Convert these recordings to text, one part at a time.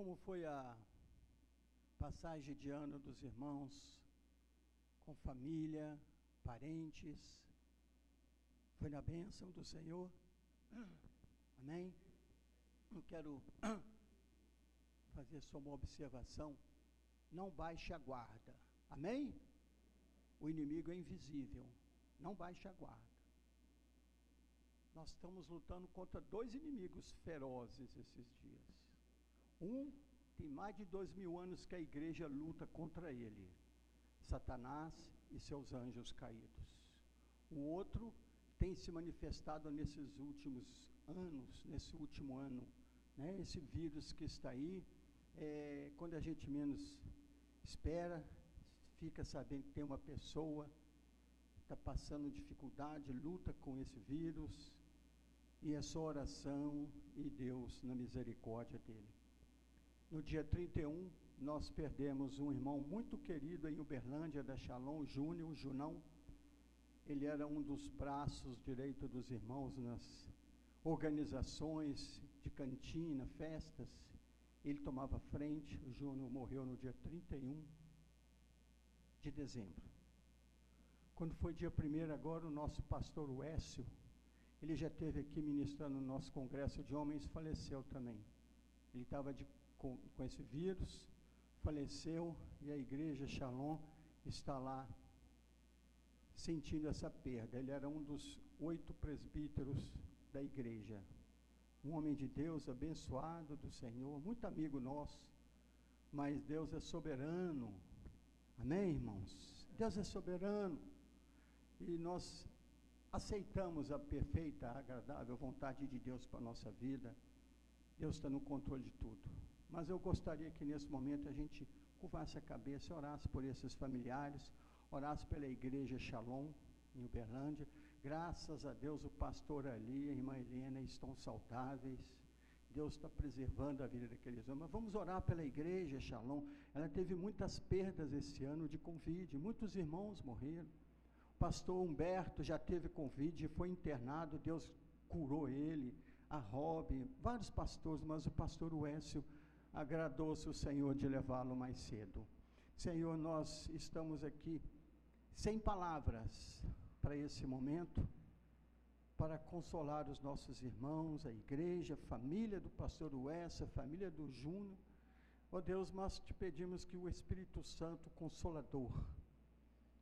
como foi a passagem de ano dos irmãos com família, parentes? Foi na bênção do Senhor? Amém? Eu quero fazer só uma observação. Não baixe a guarda. Amém? O inimigo é invisível. Não baixe a guarda. Nós estamos lutando contra dois inimigos ferozes esses dias. Um tem mais de dois mil anos que a igreja luta contra ele, Satanás e seus anjos caídos. O outro tem se manifestado nesses últimos anos, nesse último ano, né? Esse vírus que está aí, é, quando a gente menos espera, fica sabendo que tem uma pessoa está passando dificuldade, luta com esse vírus, e é só oração e Deus na misericórdia dele. No dia 31, nós perdemos um irmão muito querido em Uberlândia, da Shalom, Júnior, Junão. Ele era um dos braços direitos dos irmãos nas organizações de cantina, festas. Ele tomava frente. O Júnior morreu no dia 31 de dezembro. Quando foi dia 1 agora, o nosso pastor Wécio, ele já esteve aqui ministrando no nosso congresso de homens, faleceu também. Ele estava de com, com esse vírus, faleceu e a igreja Shalom está lá sentindo essa perda. Ele era um dos oito presbíteros da igreja. Um homem de Deus, abençoado do Senhor, muito amigo nosso, mas Deus é soberano. Amém, irmãos? Deus é soberano. E nós aceitamos a perfeita, agradável vontade de Deus para a nossa vida. Deus está no controle de tudo. Mas eu gostaria que nesse momento a gente curvasse a cabeça e orasse por esses familiares, orasse pela igreja Shalom, em Uberlândia. Graças a Deus, o pastor ali a irmã Helena estão saudáveis. Deus está preservando a vida daqueles homens. Mas vamos orar pela igreja Shalom. Ela teve muitas perdas esse ano de Covid, muitos irmãos morreram. O pastor Humberto já teve Covid, foi internado, Deus curou ele. A Rob, vários pastores, mas o pastor Uécio agradou-se o Senhor de levá-lo mais cedo. Senhor, nós estamos aqui sem palavras para esse momento, para consolar os nossos irmãos, a igreja, a família do pastor Uessa, a família do Júnior. Ó oh Deus, nós te pedimos que o Espírito Santo Consolador,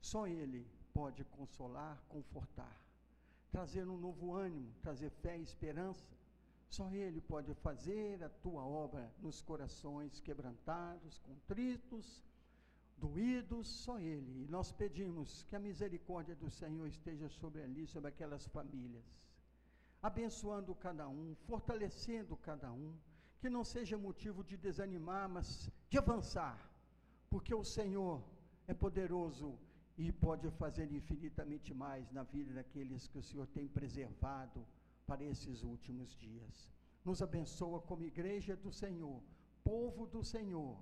só Ele pode consolar, confortar, trazer um novo ânimo, trazer fé e esperança só Ele pode fazer a tua obra nos corações quebrantados, contritos, doídos, só Ele. E nós pedimos que a misericórdia do Senhor esteja sobre ali, sobre aquelas famílias, abençoando cada um, fortalecendo cada um, que não seja motivo de desanimar, mas de avançar, porque o Senhor é poderoso e pode fazer infinitamente mais na vida daqueles que o Senhor tem preservado para esses últimos dias. Nos abençoa como igreja do Senhor, povo do Senhor.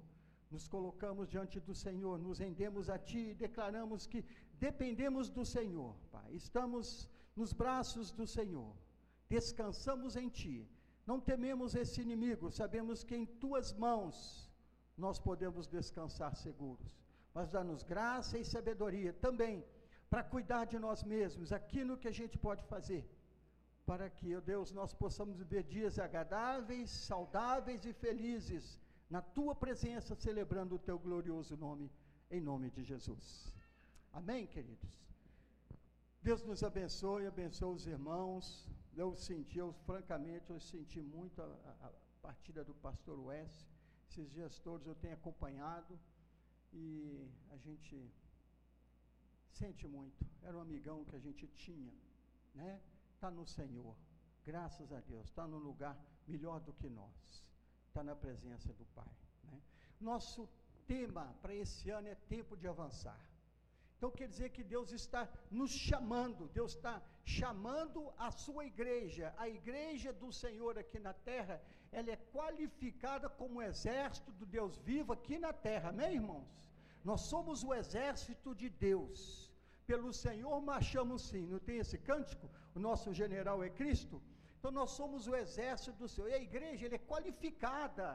Nos colocamos diante do Senhor, nos rendemos a Ti e declaramos que dependemos do Senhor, Pai. Estamos nos braços do Senhor, descansamos em Ti. Não tememos esse inimigo, sabemos que em Tuas mãos nós podemos descansar seguros. Mas dá-nos graça e sabedoria também para cuidar de nós mesmos, aquilo que a gente pode fazer para que, ó Deus, nós possamos viver dias agradáveis, saudáveis e felizes na tua presença, celebrando o teu glorioso nome, em nome de Jesus. Amém, queridos? Deus nos abençoe, abençoe os irmãos. Eu senti, eu francamente, eu senti muito a, a partida do pastor Wes. Esses dias todos eu tenho acompanhado e a gente sente muito. Era um amigão que a gente tinha, né? Está no Senhor, graças a Deus, está no lugar melhor do que nós, está na presença do Pai. Né? Nosso tema para esse ano é tempo de avançar. Então quer dizer que Deus está nos chamando, Deus está chamando a sua igreja, a igreja do Senhor aqui na terra, ela é qualificada como exército do Deus vivo aqui na terra, amém irmãos? Nós somos o exército de Deus pelo Senhor marchamos sim. Não tem esse cântico? O nosso general é Cristo. Então nós somos o exército do Senhor. E a igreja é qualificada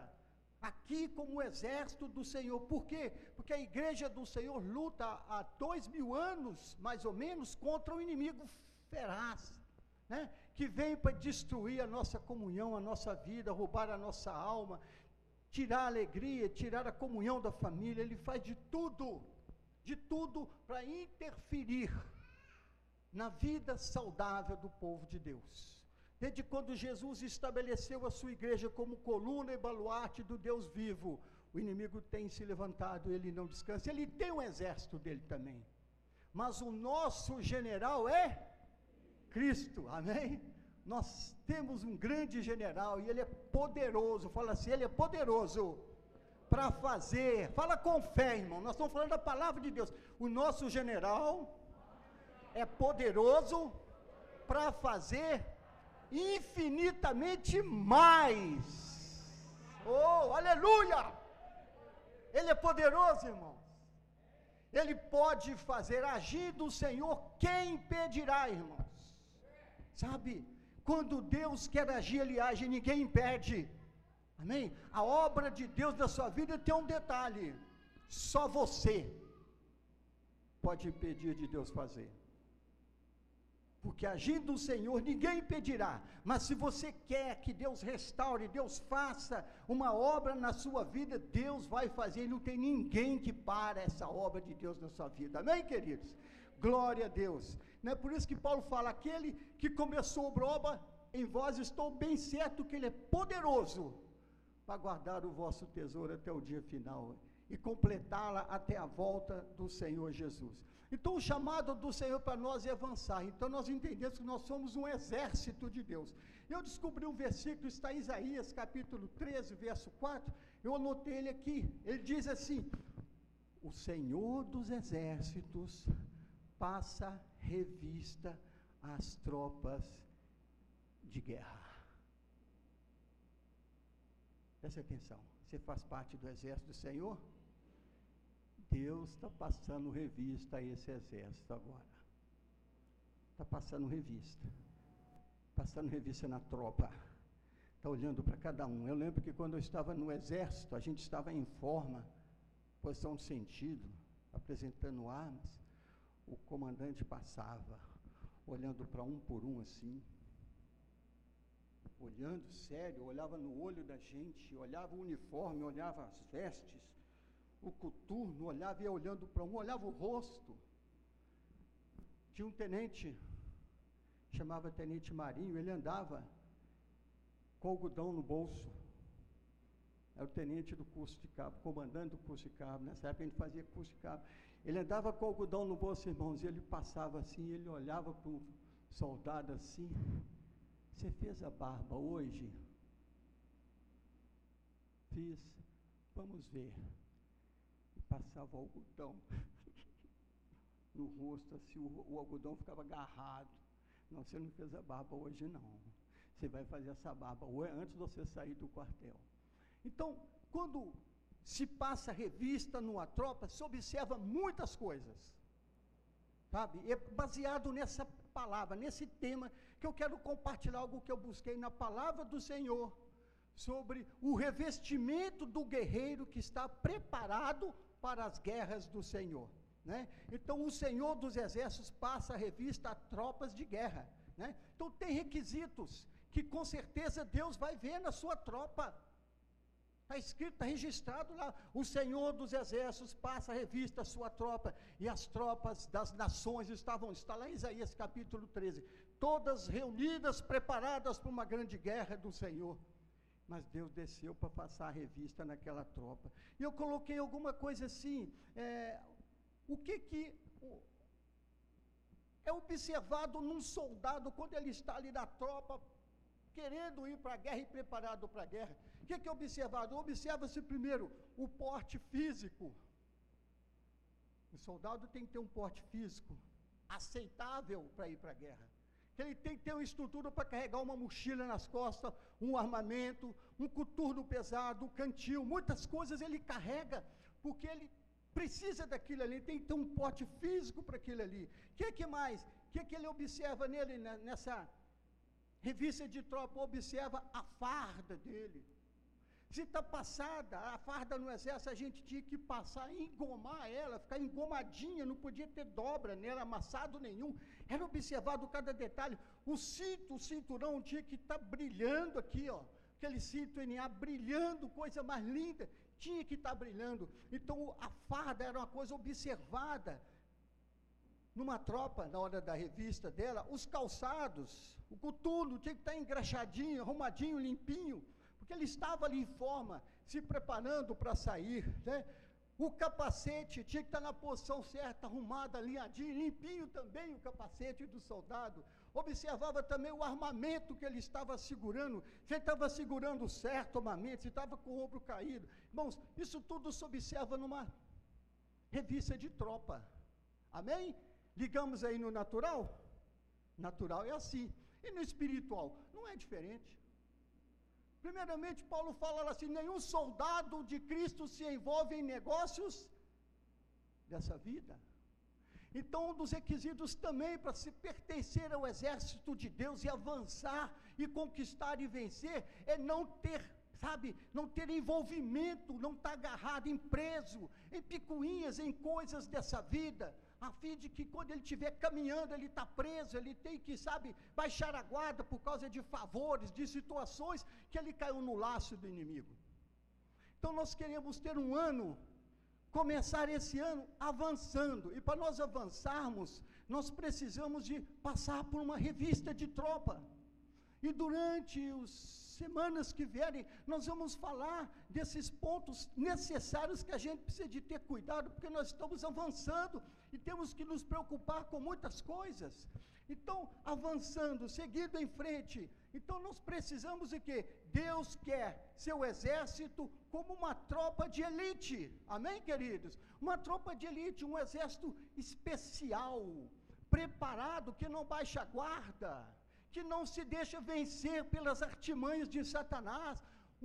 aqui como o exército do Senhor. Por quê? Porque a igreja do Senhor luta há dois mil anos, mais ou menos, contra o inimigo feraz, né? que vem para destruir a nossa comunhão, a nossa vida, roubar a nossa alma, tirar a alegria, tirar a comunhão da família. Ele faz de tudo, de tudo para interferir na vida saudável do povo de Deus. Desde quando Jesus estabeleceu a sua igreja como coluna e baluarte do Deus vivo, o inimigo tem se levantado, ele não descansa. Ele tem um exército dele também. Mas o nosso general é Cristo, amém? Nós temos um grande general e ele é poderoso. Fala assim, ele é poderoso para fazer. Fala com fé, irmão. Nós estamos falando da palavra de Deus. O nosso general é poderoso para fazer infinitamente mais. Oh, aleluia! Ele é poderoso, irmãos. Ele pode fazer agir do Senhor, quem impedirá, irmãos? Sabe? Quando Deus quer agir, Ele age, ninguém impede. Amém? A obra de Deus na sua vida tem um detalhe: só você pode impedir de Deus fazer. Porque agindo o Senhor, ninguém impedirá. Mas se você quer que Deus restaure, Deus faça uma obra na sua vida, Deus vai fazer. E não tem ninguém que para essa obra de Deus na sua vida. Amém, queridos? Glória a Deus. Não é por isso que Paulo fala: aquele que começou a obra em vós, estou bem certo que ele é poderoso para guardar o vosso tesouro até o dia final e completá-la até a volta do Senhor Jesus. Então, o chamado do Senhor para nós é avançar. Então, nós entendemos que nós somos um exército de Deus. Eu descobri um versículo, está em Isaías, capítulo 13, verso 4. Eu anotei ele aqui. Ele diz assim: O Senhor dos exércitos passa revista às tropas de guerra. Preste atenção. Você faz parte do exército do Senhor? Deus está passando revista a esse exército agora. Está passando revista. Passando revista na tropa. Está olhando para cada um. Eu lembro que quando eu estava no exército, a gente estava em forma, posição de sentido, apresentando armas. O comandante passava, olhando para um por um assim, olhando sério, olhava no olho da gente, olhava o uniforme, olhava as vestes, o coturno, olhava, ia olhando para um, olhava o rosto. Tinha um tenente, chamava Tenente Marinho, ele andava com algodão no bolso. Era o tenente do curso de cabo, comandante do curso de cabo. Nessa época a gente fazia curso de cabo. Ele andava com algodão no bolso, irmãos, e ele passava assim, ele olhava para o soldado assim. Você fez a barba hoje? Fiz. Vamos ver passava o algodão no rosto, assim, o, o algodão ficava agarrado. Não, você não fez a barba hoje, não. Você vai fazer essa barba antes de você sair do quartel. Então, quando se passa revista numa tropa, se observa muitas coisas. Sabe? É baseado nessa palavra, nesse tema, que eu quero compartilhar algo que eu busquei na palavra do Senhor, sobre o revestimento do guerreiro que está preparado para as guerras do Senhor. Né? Então, o Senhor dos Exércitos passa a revista a tropas de guerra. Né? Então, tem requisitos que com certeza Deus vai ver na sua tropa. Está escrito, está registrado lá. O Senhor dos Exércitos passa a revista a sua tropa. E as tropas das nações estavam, está lá em Isaías capítulo 13, todas reunidas, preparadas para uma grande guerra do Senhor mas Deus desceu para passar a revista naquela tropa. E eu coloquei alguma coisa assim, é, o que que é observado num soldado quando ele está ali na tropa, querendo ir para a guerra e preparado para a guerra. O que, que é observado? Observa-se primeiro o porte físico. O soldado tem que ter um porte físico aceitável para ir para a guerra que ele tem que ter uma estrutura para carregar uma mochila nas costas, um armamento, um coturno pesado, um cantil, muitas coisas ele carrega, porque ele precisa daquilo ali, tem que ter um pote físico para aquilo ali. O que, que mais? O que, que ele observa nele, né, nessa revista de tropa? Observa a farda dele. Se está passada, a farda no exército, a gente tinha que passar, engomar ela, ficar engomadinha, não podia ter dobra nela, amassado nenhum. Era observado cada detalhe. O cinto, o cinturão tinha que estar tá brilhando aqui, ó. Aquele cinto NA brilhando, coisa mais linda, tinha que estar tá brilhando. Então a farda era uma coisa observada. Numa tropa, na hora da revista dela, os calçados, o coturno tinha que estar tá engraxadinho, arrumadinho, limpinho porque ele estava ali em forma, se preparando para sair, né? O capacete tinha que estar na posição certa, arrumado, alinhadinho, limpinho também o capacete do soldado. Observava também o armamento que ele estava segurando, se ele estava segurando certo armamento, se estava com o ombro caído. Irmãos, isso tudo se observa numa revista de tropa. Amém? Ligamos aí no natural? Natural é assim. E no espiritual? Não é diferente. Primeiramente, Paulo fala assim: nenhum soldado de Cristo se envolve em negócios dessa vida. Então, um dos requisitos também para se pertencer ao exército de Deus e avançar e conquistar e vencer é não ter, sabe, não ter envolvimento, não estar tá agarrado em preso, em picuinhas, em coisas dessa vida a fim de que quando ele estiver caminhando, ele está preso, ele tem que, sabe, baixar a guarda por causa de favores, de situações que ele caiu no laço do inimigo. Então nós queremos ter um ano, começar esse ano avançando, e para nós avançarmos, nós precisamos de passar por uma revista de tropa. E durante os semanas que vierem, nós vamos falar desses pontos necessários que a gente precisa de ter cuidado, porque nós estamos avançando e temos que nos preocupar com muitas coisas. Então, avançando, seguindo em frente. Então, nós precisamos de quê? Deus quer seu exército como uma tropa de elite. Amém, queridos? Uma tropa de elite, um exército especial, preparado, que não baixa guarda que não se deixa vencer pelas artimanhas de Satanás,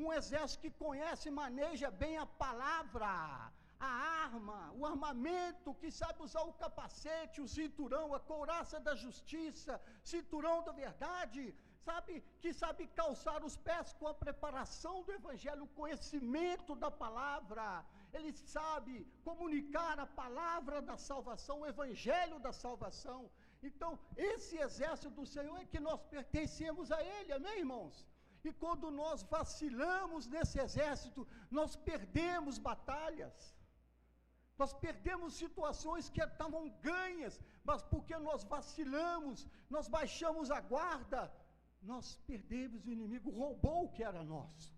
um exército que conhece e maneja bem a palavra, a arma, o armamento, que sabe usar o capacete, o cinturão, a couraça da justiça, cinturão da verdade, sabe, que sabe calçar os pés com a preparação do evangelho, o conhecimento da palavra. Ele sabe comunicar a palavra da salvação, o evangelho da salvação. Então, esse exército do Senhor é que nós pertencemos a Ele, amém, irmãos? E quando nós vacilamos nesse exército, nós perdemos batalhas, nós perdemos situações que estavam ganhas, mas porque nós vacilamos, nós baixamos a guarda, nós perdemos, o inimigo roubou o que era nosso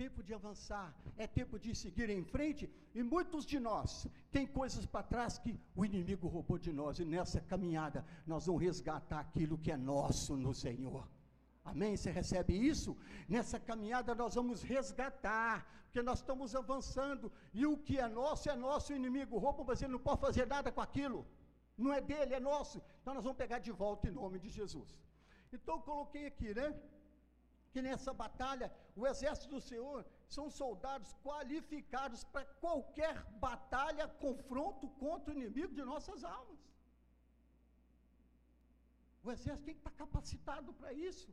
tempo de avançar, é tempo de seguir em frente, e muitos de nós têm coisas para trás que o inimigo roubou de nós, e nessa caminhada nós vamos resgatar aquilo que é nosso no Senhor. Amém? Você recebe isso? Nessa caminhada nós vamos resgatar, porque nós estamos avançando, e o que é nosso é nosso, o inimigo rouba, mas ele não pode fazer nada com aquilo. Não é dele, é nosso. Então nós vamos pegar de volta em nome de Jesus. Então eu coloquei aqui, né? que nessa batalha o exército do Senhor são soldados qualificados para qualquer batalha, confronto contra o inimigo de nossas almas. O exército tem que estar capacitado para isso.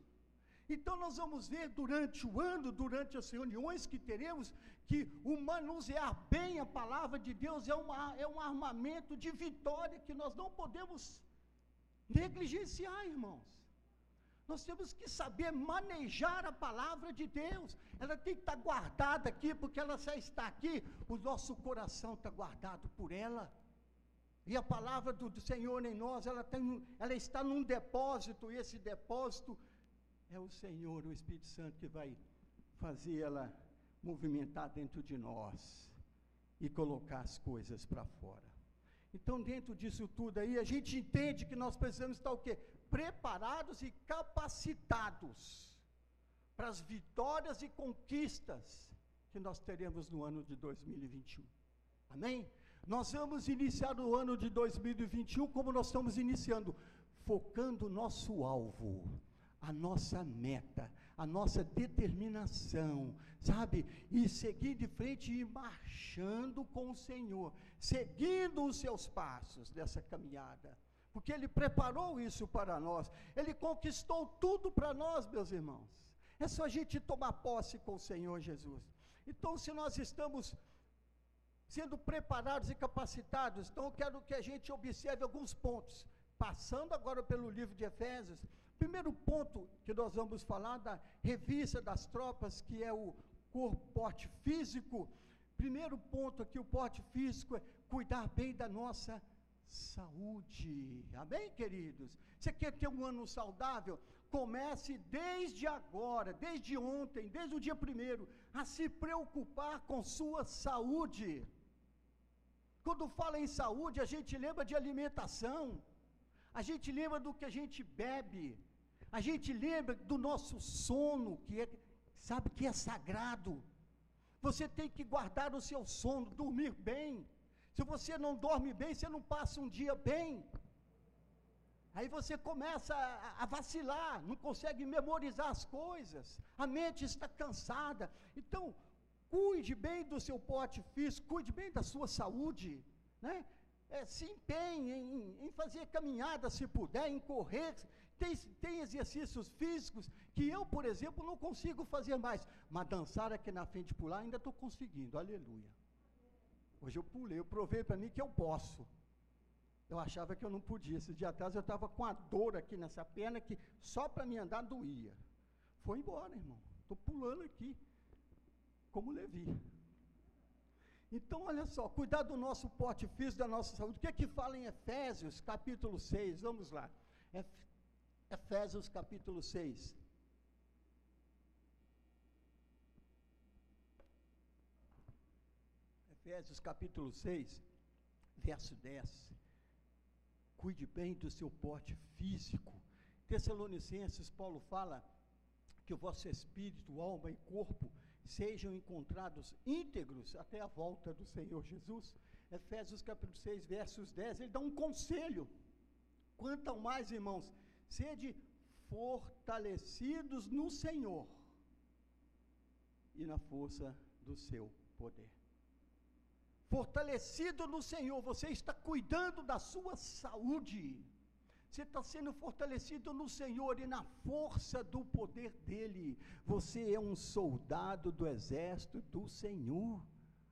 Então nós vamos ver durante o ano, durante as reuniões que teremos, que o manusear bem a palavra de Deus é, uma, é um armamento de vitória que nós não podemos negligenciar, irmãos. Nós temos que saber manejar a palavra de Deus. Ela tem que estar guardada aqui, porque ela já está aqui. O nosso coração está guardado por ela. E a palavra do, Senhor em nós, ela, tem, ela está num depósito, e esse depósito é o Senhor, o Espírito Santo, que vai fazer ela movimentar dentro de nós e colocar as coisas para fora. Então, dentro disso tudo aí, a gente entende que nós precisamos estar o quê? preparados e capacitados para as vitórias e conquistas que nós teremos no ano de 2021. Amém? Nós vamos iniciar o ano de 2021 como nós estamos iniciando, focando o nosso alvo, a nossa meta, a nossa determinação, sabe? E seguir de frente e marchando com o Senhor, seguindo os seus passos dessa caminhada porque Ele preparou isso para nós, Ele conquistou tudo para nós, meus irmãos. É só a gente tomar posse com o Senhor Jesus. Então, se nós estamos sendo preparados e capacitados, então eu quero que a gente observe alguns pontos. Passando agora pelo livro de Efésios, primeiro ponto que nós vamos falar da revista das tropas, que é o corpo, porte físico. Primeiro ponto aqui, o porte físico é cuidar bem da nossa saúde. Amém, queridos? Você quer ter um ano saudável? Comece desde agora, desde ontem, desde o dia primeiro, a se preocupar com sua saúde. Quando fala em saúde, a gente lembra de alimentação, a gente lembra do que a gente bebe, a gente lembra do nosso sono, que é, sabe que é sagrado. Você tem que guardar o seu sono, dormir bem. Se você não dorme bem, você não passa um dia bem. Aí você começa a, a, vacilar, não consegue memorizar as coisas, a mente está cansada. Então, cuide bem do seu pote físico, cuide bem da sua saúde, né? É, se empenhe em, em, fazer caminhada se puder, em correr. Tem, tem exercícios físicos que eu, por exemplo, não consigo fazer mais, mas dançar aqui na frente pular ainda estou conseguindo, aleluia. Hoje eu pulei, eu provei para mim que eu posso. Eu achava que eu não podia. Esse dia atrás eu estava com a dor aqui nessa perna que só para me andar doía. Foi embora, irmão. Estou pulando aqui, como Levi. Então, olha só, cuidar do nosso porte físico, da nossa saúde. O que é que fala em Efésios, capítulo 6? Vamos lá. Efésios, capítulo 6. Efésios capítulo 6, verso 10. Cuide bem do seu porte físico. Tessalonicenses, Paulo fala que o vosso espírito, alma e corpo sejam encontrados íntegros até a volta do Senhor Jesus. Efésios capítulo 6, versos 10, ele dá um conselho. Quanto mais, irmãos, sede fortalecidos no Senhor e na força do seu poder fortalecido no Senhor, você está cuidando da sua saúde. Você está sendo fortalecido no Senhor e na força do poder dEle. Você é um soldado do exército do Senhor.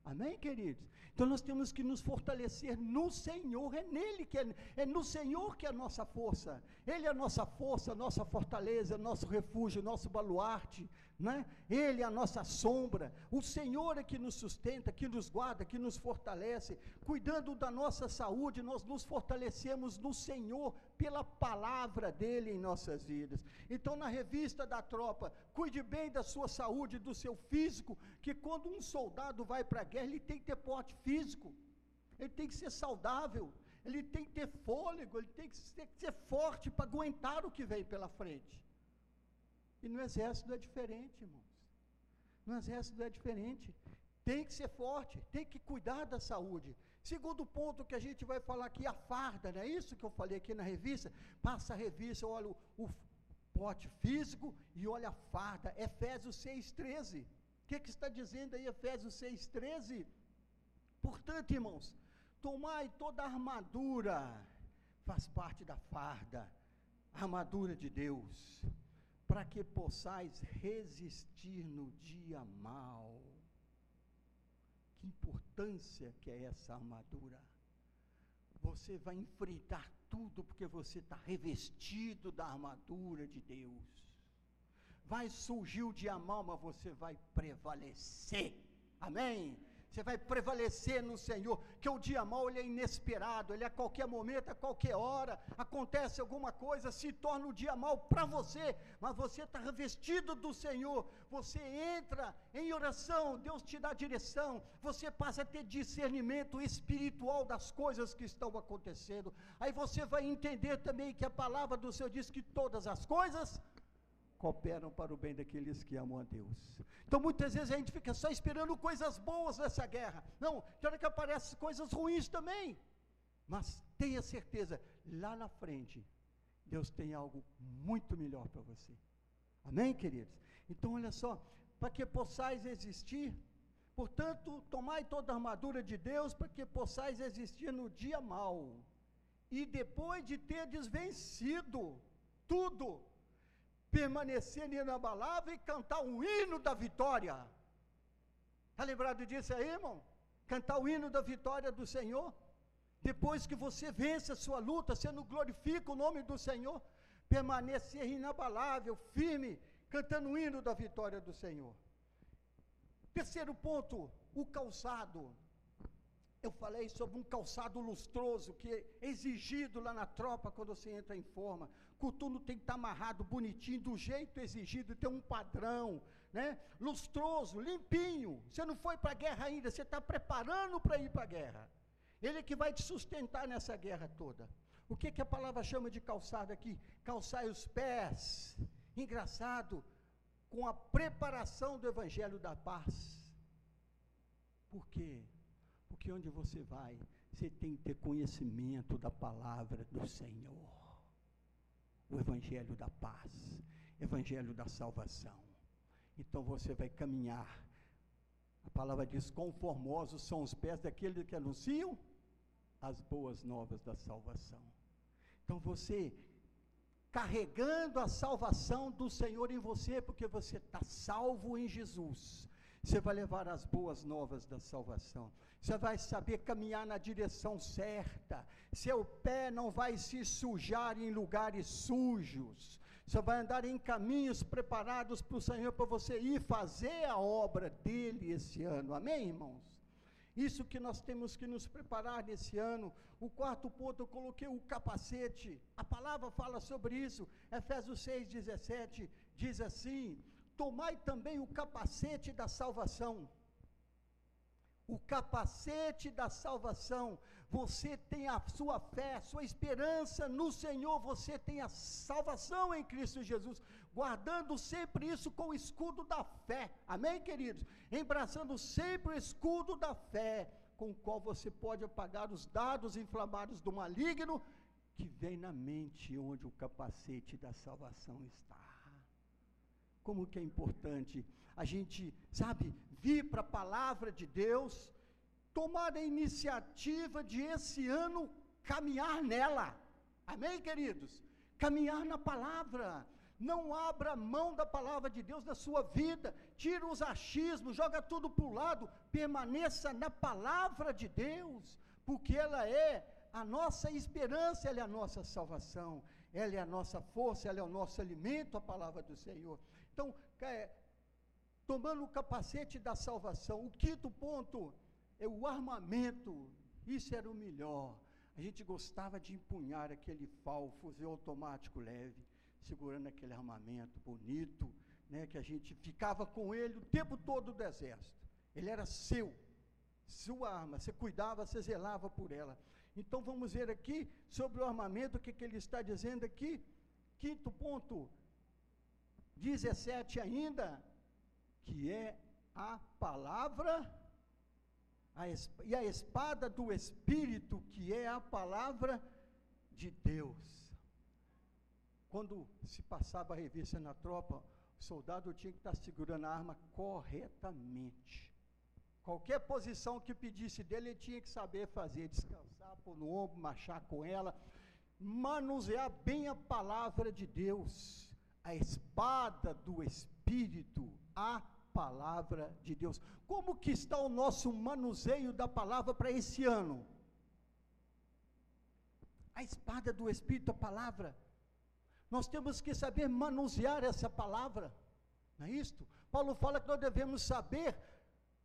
Amém, queridos? Então nós temos que nos fortalecer no Senhor, é nele que é, é no Senhor que é a nossa força. Ele é a nossa força, a nossa fortaleza, nosso refúgio, nosso baluarte, né? Ele é a nossa sombra. O Senhor é que nos sustenta, que nos guarda, que nos fortalece. Cuidando da nossa saúde, nós nos fortalecemos no Senhor pela palavra dele em nossas vidas. Então, na revista da tropa, cuide bem da sua saúde, do seu físico, que quando um soldado vai para a guerra, ele tem que ter porte físico, ele tem que ser saudável, ele tem que ter fôlego, ele tem que ser, ser forte para aguentar o que vem pela frente. E no exército é diferente, irmãos. No exército é diferente. Tem que ser forte, tem que cuidar da saúde. Segundo ponto que a gente vai falar aqui, a farda, não é isso que eu falei aqui na revista? Passa a revista, olha o, o pote físico e olha a farda. Efésios 6,13. O que, que está dizendo aí, Efésios 6,13? Portanto, irmãos, tomai toda a armadura, faz parte da farda, a armadura de Deus para que possais resistir no dia mal. Que importância que é essa armadura. Você vai enfrentar tudo porque você está revestido da armadura de Deus. Vai surgir o dia mal, mas você vai prevalecer. Amém? Você vai prevalecer no Senhor, que o dia mau ele é inesperado, ele é a qualquer momento, a qualquer hora, acontece alguma coisa, se torna o dia mau para você, mas você está revestido do Senhor, você entra em oração, Deus te dá direção, você passa a ter discernimento espiritual das coisas que estão acontecendo, aí você vai entender também que a palavra do Senhor diz que todas as coisas cooperam para o bem daqueles que amam a Deus. Então muitas vezes a gente fica só esperando coisas boas nessa guerra. Não, tem hora que aparecem coisas ruins também. Mas tenha certeza, lá na frente, Deus tem algo muito melhor para você. Amém, queridos? Então olha só, para que possais existir, portanto, tomai toda a armadura de Deus para que possais existir no dia mau. E depois de ter desvencido tudo, permanecer inabalável e cantar um hino da vitória. Está lembrado disso aí, irmão? Cantar o hino da vitória do Senhor. Depois que você vence a sua luta, você não glorifica o nome do Senhor, permanecer inabalável, firme, cantando o hino da vitória do Senhor. Terceiro ponto, o calçado. Eu falei sobre um calçado lustroso que é exigido lá na tropa quando você entra em forma. Coturno tem que estar amarrado bonitinho, do jeito exigido, tem um padrão, né? Lustroso, limpinho. Você não foi para a guerra ainda, você está preparando para ir para a guerra. Ele que vai te sustentar nessa guerra toda. O que, que a palavra chama de calçado aqui? Calçai os pés. Engraçado, com a preparação do evangelho da paz. Por quê? Porque onde você vai, você tem que ter conhecimento da palavra do Senhor. O evangelho da paz, evangelho da salvação. Então você vai caminhar. A palavra diz: conformosos são os pés daqueles que anunciam as boas novas da salvação. Então você carregando a salvação do Senhor em você, porque você está salvo em Jesus. Você vai levar as boas novas da salvação. Você vai saber caminhar na direção certa. Seu pé não vai se sujar em lugares sujos. Você vai andar em caminhos preparados para o Senhor, para você ir fazer a obra dele esse ano. Amém, irmãos? Isso que nós temos que nos preparar nesse ano. O quarto ponto, eu coloquei o capacete. A palavra fala sobre isso. Efésios 6, 17 diz assim: Tomai também o capacete da salvação o capacete da salvação. Você tem a sua fé, sua esperança no Senhor, você tem a salvação em Cristo Jesus, guardando sempre isso com o escudo da fé. Amém, queridos? Embraçando sempre o escudo da fé, com o qual você pode apagar os dados inflamados do maligno que vem na mente onde o capacete da salvação está. Como que é importante a gente, sabe, vir para a palavra de Deus, tomar a iniciativa de esse ano caminhar nela. Amém, queridos? Caminhar na palavra. Não abra mão da palavra de Deus na sua vida. Tira os achismos, joga tudo para o lado. Permaneça na palavra de Deus, porque ela é a nossa esperança, ela é a nossa salvação, ela é a nossa força, ela é o nosso alimento, a palavra do Senhor. Então, é, tomando o capacete da salvação. O quinto ponto é o armamento. Isso era o melhor. A gente gostava de empunhar aquele FAL, fuzil automático leve, segurando aquele armamento bonito, né, que a gente ficava com ele o tempo todo do exército. Ele era seu, sua arma, você cuidava, você zelava por ela. Então vamos ver aqui sobre o armamento, o que, que ele está dizendo aqui. Quinto ponto, 17 ainda, que é a palavra, a e a espada do Espírito, que é a palavra de Deus. Quando se passava a revista na tropa, o soldado tinha que estar segurando a arma corretamente. Qualquer posição que pedisse dele, ele tinha que saber fazer, descansar, pôr no ombro, marchar com ela, manusear bem a palavra de Deus, a espada do Espírito, a palavra de Deus. Como que está o nosso manuseio da palavra para esse ano? A espada do Espírito, a palavra. Nós temos que saber manusear essa palavra, não é isto? Paulo fala que nós devemos saber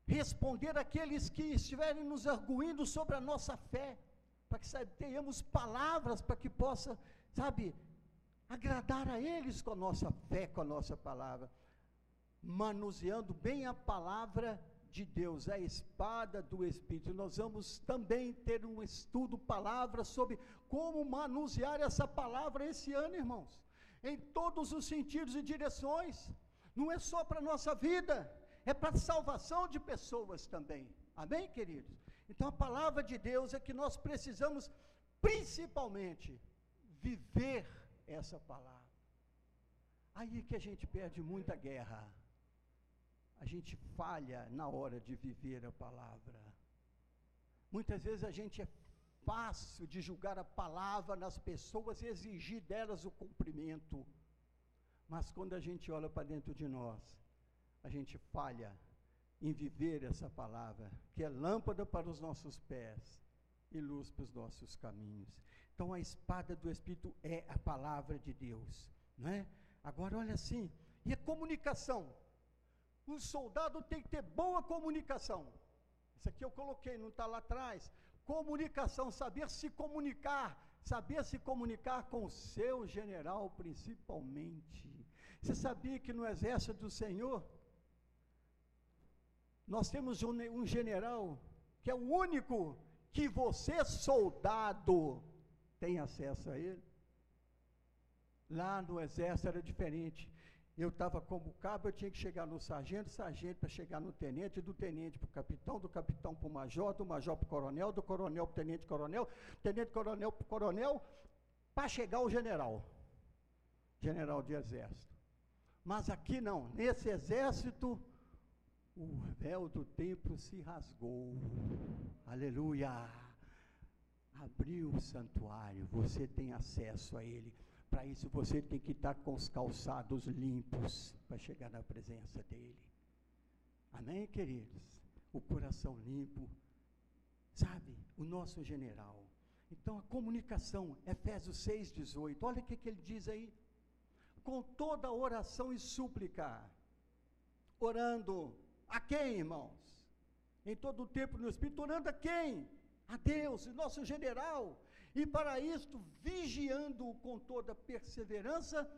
responder aqueles que estiverem nos arguindo sobre a nossa fé, para que tenhamos palavras para que possa, sabe, agradar a eles com a nossa fé, com a nossa palavra manuseando bem a palavra de Deus, a espada do Espírito. Nós vamos também ter um estudo, palavra, sobre como manusear essa palavra esse ano, irmãos, em todos os sentidos e direções. Não é só para a nossa vida, é para a salvação de pessoas também. Amém, queridos? Então a palavra de Deus é que nós precisamos, principalmente, viver essa palavra. Aí que a gente perde muita guerra a gente falha na hora de viver a palavra. Muitas vezes a gente é fácil de julgar a palavra nas pessoas e exigir delas o cumprimento. Mas quando a gente olha para dentro de nós, a gente falha em viver essa palavra, que é lâmpada para os nossos pés e luz para os nossos caminhos. Então a espada do Espírito é a palavra de Deus, não é? Agora olha assim, e a comunicação? Um soldado tem que ter boa comunicação. Isso aqui eu coloquei, não está lá atrás. Comunicação, saber se comunicar, saber se comunicar com o seu general principalmente. Você sabia que no exército do Senhor nós temos um, um general que é o único que você, soldado, tem acesso a ele. Lá no exército era diferente. Eu estava como cabo, eu tinha que chegar no sargento, sargento para chegar no tenente, do tenente para o capitão, do capitão para o major, do major para o coronel, do coronel para o tenente coronel, tenente coronel para o coronel, para chegar ao general, general de exército. Mas aqui não, nesse exército, o véu do templo se rasgou. Aleluia! Abriu o santuário, você tem acesso a ele. Para isso você tem que estar com os calçados limpos para chegar na presença dele. Amém, queridos? O coração limpo, sabe? O nosso general. Então a comunicação, Efésios 6,18, olha o que, que ele diz aí. Com toda oração e súplica, orando, a quem, irmãos? Em todo o tempo no Espírito, orando a quem? A Deus, nosso general. E para isto, vigiando com toda perseverança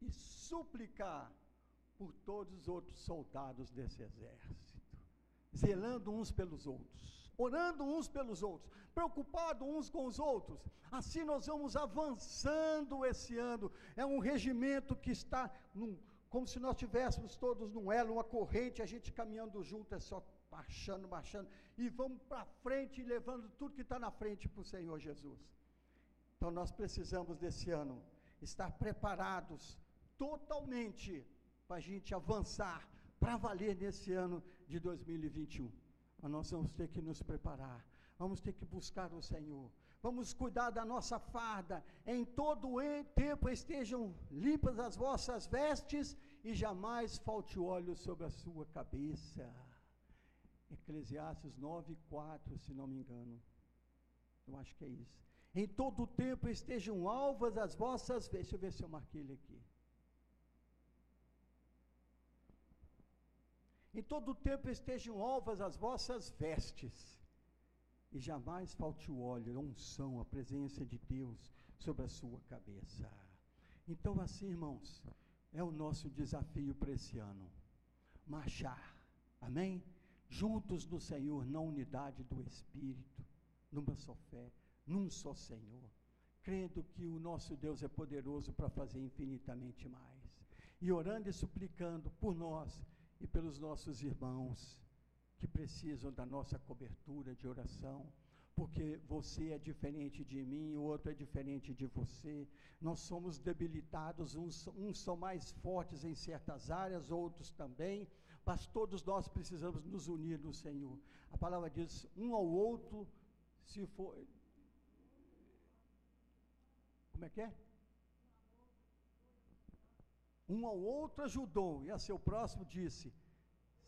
e suplicar por todos os outros soldados desse exército, zelando uns pelos outros, orando uns pelos outros, preocupados uns com os outros. Assim nós vamos avançando esse ano. É um regimento que está num como se nós tivéssemos todos num elo, uma corrente, a gente caminhando junto, é só marchando, marchando, e vamos para frente, levando tudo que está na frente para o Senhor Jesus. Então nós precisamos desse ano estar preparados totalmente para a gente avançar, para valer nesse ano de 2021. Mas nós vamos ter que nos preparar, vamos ter que buscar o Senhor, vamos cuidar da nossa farda, em todo o tempo estejam limpas as vossas vestes e jamais falte óleo sobre a sua cabeça. Eclesiastes 9, 4, se não me engano. Eu acho que é isso. Em todo o tempo estejam alvas as vossas vestes. Deixa eu ver se eu marquei ele aqui. Em todo o tempo estejam alvas as vossas vestes e jamais falte o óleo, a unção, a presença de Deus sobre a sua cabeça. Então, assim, irmãos, é o nosso desafio para esse ano. Marchar, amém? Juntos no Senhor, na unidade do Espírito, numa só fé, num só Senhor, crendo que o nosso Deus é poderoso para fazer infinitamente mais. E orando e suplicando por nós e pelos nossos irmãos que precisam da nossa cobertura de oração, porque você é diferente de mim, o outro é diferente de você. Nós somos debilitados, uns, uns são mais fortes em certas áreas, outros também, mas todos nós precisamos nos unir no Senhor. A palavra diz: um ao outro, se for. Como é que é? Um ao outro ajudou, e a seu próximo disse: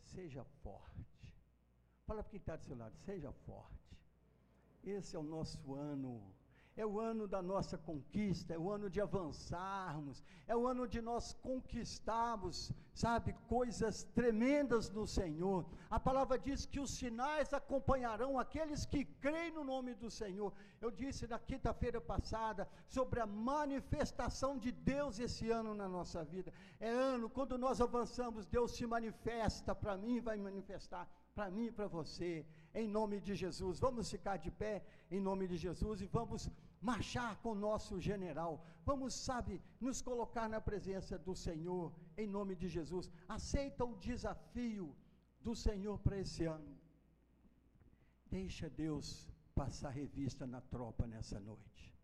seja forte. Fala para quem está do seu lado, seja forte. Esse é o nosso ano. É o ano da nossa conquista, é o ano de avançarmos, é o ano de nós conquistarmos, sabe, coisas tremendas no Senhor. A palavra diz que os sinais acompanharão aqueles que creem no nome do Senhor. Eu disse na quinta-feira passada sobre a manifestação de Deus esse ano na nossa vida. É ano, quando nós avançamos, Deus se manifesta para mim, vai manifestar para mim e para você, em nome de Jesus. Vamos ficar de pé em nome de Jesus e vamos marchar com o nosso general. Vamos, sabe, nos colocar na presença do Senhor em nome de Jesus. Aceita o desafio do Senhor para esse ano. Deixa Deus passar revista na tropa nessa noite.